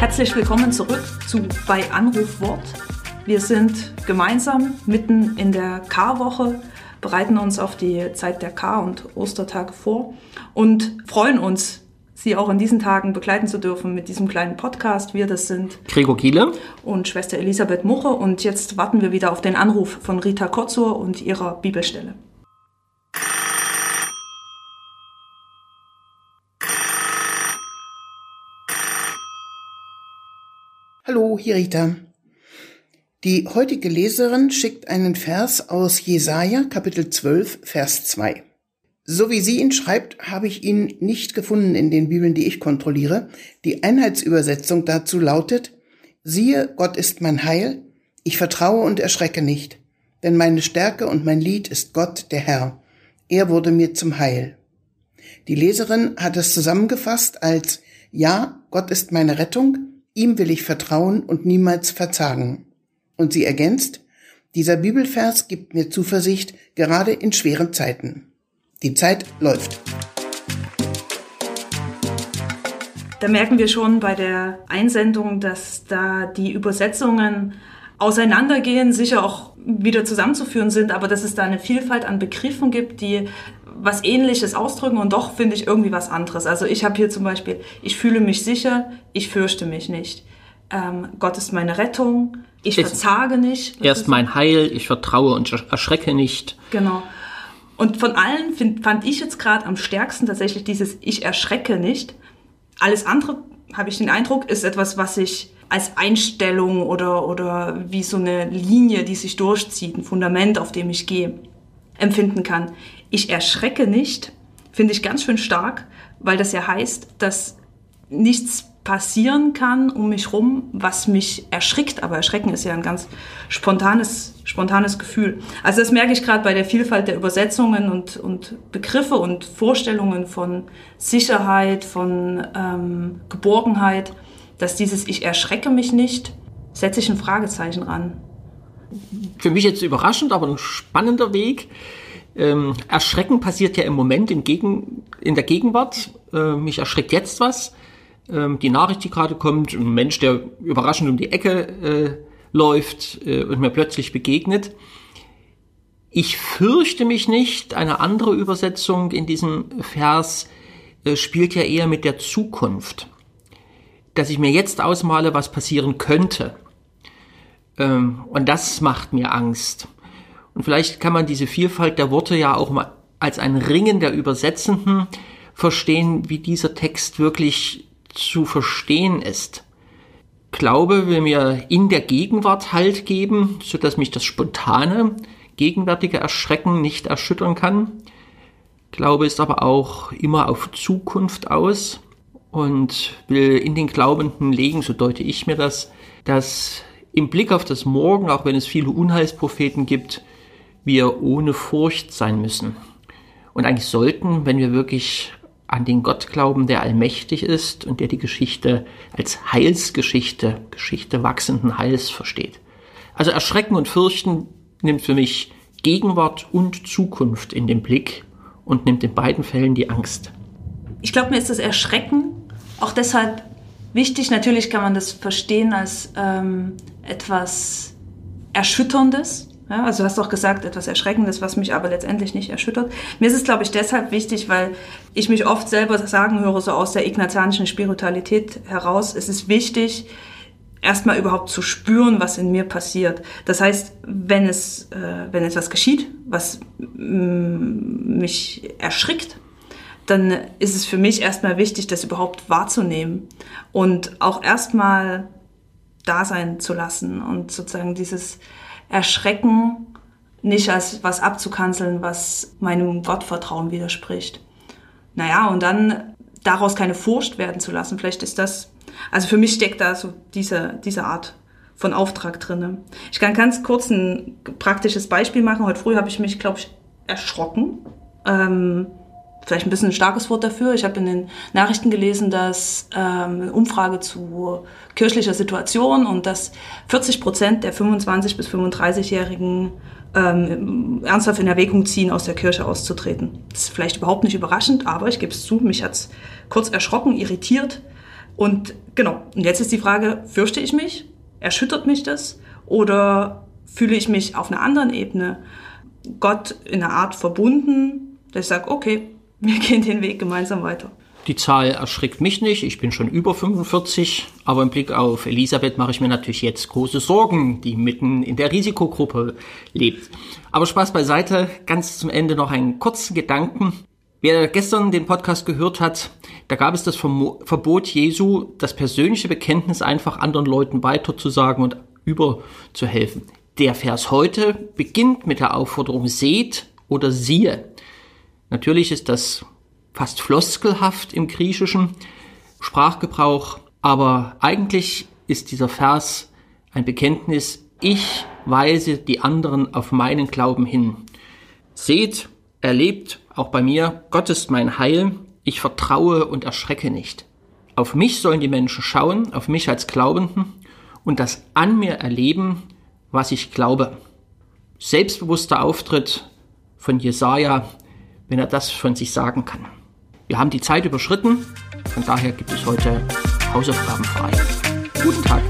Herzlich willkommen zurück zu bei Anrufwort. Wir sind gemeinsam mitten in der Karwoche, bereiten uns auf die Zeit der Kar- und Ostertage vor und freuen uns, Sie auch in diesen Tagen begleiten zu dürfen mit diesem kleinen Podcast. Wir, das sind Gregor Giele und Schwester Elisabeth Muche. Und jetzt warten wir wieder auf den Anruf von Rita Kotzur und ihrer Bibelstelle. Hallo, hier Rita. Die heutige Leserin schickt einen Vers aus Jesaja, Kapitel 12, Vers 2. So wie sie ihn schreibt, habe ich ihn nicht gefunden in den Bibeln, die ich kontrolliere. Die Einheitsübersetzung dazu lautet, siehe, Gott ist mein Heil, ich vertraue und erschrecke nicht, denn meine Stärke und mein Lied ist Gott, der Herr. Er wurde mir zum Heil. Die Leserin hat es zusammengefasst als, ja, Gott ist meine Rettung, ihm will ich vertrauen und niemals verzagen. Und sie ergänzt, dieser Bibelvers gibt mir Zuversicht, gerade in schweren Zeiten. Die Zeit läuft. Da merken wir schon bei der Einsendung, dass da die Übersetzungen auseinandergehen, sicher auch wieder zusammenzuführen sind, aber dass es da eine Vielfalt an Begriffen gibt, die was Ähnliches ausdrücken und doch finde ich irgendwie was anderes. Also ich habe hier zum Beispiel, ich fühle mich sicher, ich fürchte mich nicht. Ähm, Gott ist meine Rettung, ich ist, verzage nicht. Er ist mein Heil, ich vertraue und erschrecke nicht. Genau. Und von allen find, fand ich jetzt gerade am stärksten tatsächlich dieses Ich erschrecke nicht. Alles andere, habe ich den Eindruck, ist etwas, was ich als Einstellung oder, oder wie so eine Linie, die sich durchzieht, ein Fundament, auf dem ich gehe, empfinden kann. Ich erschrecke nicht, finde ich ganz schön stark, weil das ja heißt, dass nichts passieren kann um mich rum, was mich erschrickt. Aber Erschrecken ist ja ein ganz spontanes, spontanes Gefühl. Also das merke ich gerade bei der Vielfalt der Übersetzungen und, und Begriffe und Vorstellungen von Sicherheit, von ähm, Geborgenheit, dass dieses Ich erschrecke mich nicht, setze ich ein Fragezeichen ran. Für mich jetzt überraschend, aber ein spannender Weg. Ähm, Erschrecken passiert ja im Moment in, Gegen, in der Gegenwart. Äh, mich erschreckt jetzt was ähm, die Nachricht, die gerade kommt, ein Mensch, der überraschend um die Ecke äh, läuft äh, und mir plötzlich begegnet. Ich fürchte mich nicht. Eine andere Übersetzung in diesem Vers äh, spielt ja eher mit der Zukunft. Dass ich mir jetzt ausmale, was passieren könnte. Ähm, und das macht mir Angst. Und vielleicht kann man diese Vielfalt der Worte ja auch mal als ein Ringen der Übersetzenden verstehen, wie dieser Text wirklich zu verstehen ist. Glaube will mir in der Gegenwart Halt geben, so dass mich das spontane, gegenwärtige Erschrecken nicht erschüttern kann. Glaube ist aber auch immer auf Zukunft aus und will in den Glaubenden legen, so deute ich mir das, dass im Blick auf das Morgen, auch wenn es viele Unheilspropheten gibt, wir ohne Furcht sein müssen. Und eigentlich sollten, wenn wir wirklich an den Gott glauben, der allmächtig ist und der die Geschichte als Heilsgeschichte, Geschichte wachsenden Heils versteht. Also Erschrecken und Fürchten nimmt für mich Gegenwart und Zukunft in den Blick und nimmt in beiden Fällen die Angst. Ich glaube, mir ist das Erschrecken auch deshalb wichtig. Natürlich kann man das verstehen als ähm, etwas Erschütterndes, ja, also du hast auch gesagt, etwas Erschreckendes, was mich aber letztendlich nicht erschüttert. Mir ist es, glaube ich, deshalb wichtig, weil ich mich oft selber sagen höre, so aus der ignatianischen Spiritualität heraus, es ist wichtig, erstmal überhaupt zu spüren, was in mir passiert. Das heißt, wenn es, äh, wenn etwas geschieht, was mm, mich erschrickt, dann ist es für mich erstmal wichtig, das überhaupt wahrzunehmen und auch erstmal da sein zu lassen und sozusagen dieses Erschrecken nicht als was abzukanzeln, was meinem Gottvertrauen widerspricht. Naja, und dann daraus keine Furcht werden zu lassen. Vielleicht ist das, also für mich steckt da so diese, diese Art von Auftrag drinne. Ich kann ganz kurz ein praktisches Beispiel machen. Heute früh habe ich mich, glaube ich, erschrocken. Ähm, vielleicht ein bisschen ein starkes Wort dafür. Ich habe in den Nachrichten gelesen, dass ähm, eine Umfrage zu kirchlicher Situation und dass 40 Prozent der 25 bis 35-Jährigen ähm, ernsthaft in Erwägung ziehen, aus der Kirche auszutreten. Das ist vielleicht überhaupt nicht überraschend, aber ich gebe es zu, mich hat es kurz erschrocken, irritiert. Und genau, und jetzt ist die Frage, fürchte ich mich? Erschüttert mich das? Oder fühle ich mich auf einer anderen Ebene Gott in einer Art verbunden, dass ich sage, okay, wir gehen den Weg gemeinsam weiter. Die Zahl erschrickt mich nicht. Ich bin schon über 45. Aber im Blick auf Elisabeth mache ich mir natürlich jetzt große Sorgen, die mitten in der Risikogruppe lebt. Aber Spaß beiseite. Ganz zum Ende noch einen kurzen Gedanken. Wer gestern den Podcast gehört hat, da gab es das Verbot Jesu, das persönliche Bekenntnis einfach anderen Leuten weiterzusagen und überzuhelfen. Der Vers heute beginnt mit der Aufforderung seht oder siehe. Natürlich ist das fast floskelhaft im griechischen Sprachgebrauch, aber eigentlich ist dieser Vers ein Bekenntnis, ich weise die anderen auf meinen Glauben hin. Seht, erlebt, auch bei mir, Gott ist mein Heil, ich vertraue und erschrecke nicht. Auf mich sollen die Menschen schauen, auf mich als Glaubenden und das an mir erleben, was ich glaube. Selbstbewusster Auftritt von Jesaja, wenn er das von sich sagen kann. Wir haben die Zeit überschritten, von daher gibt es heute Hausaufgaben frei. Guten Tag.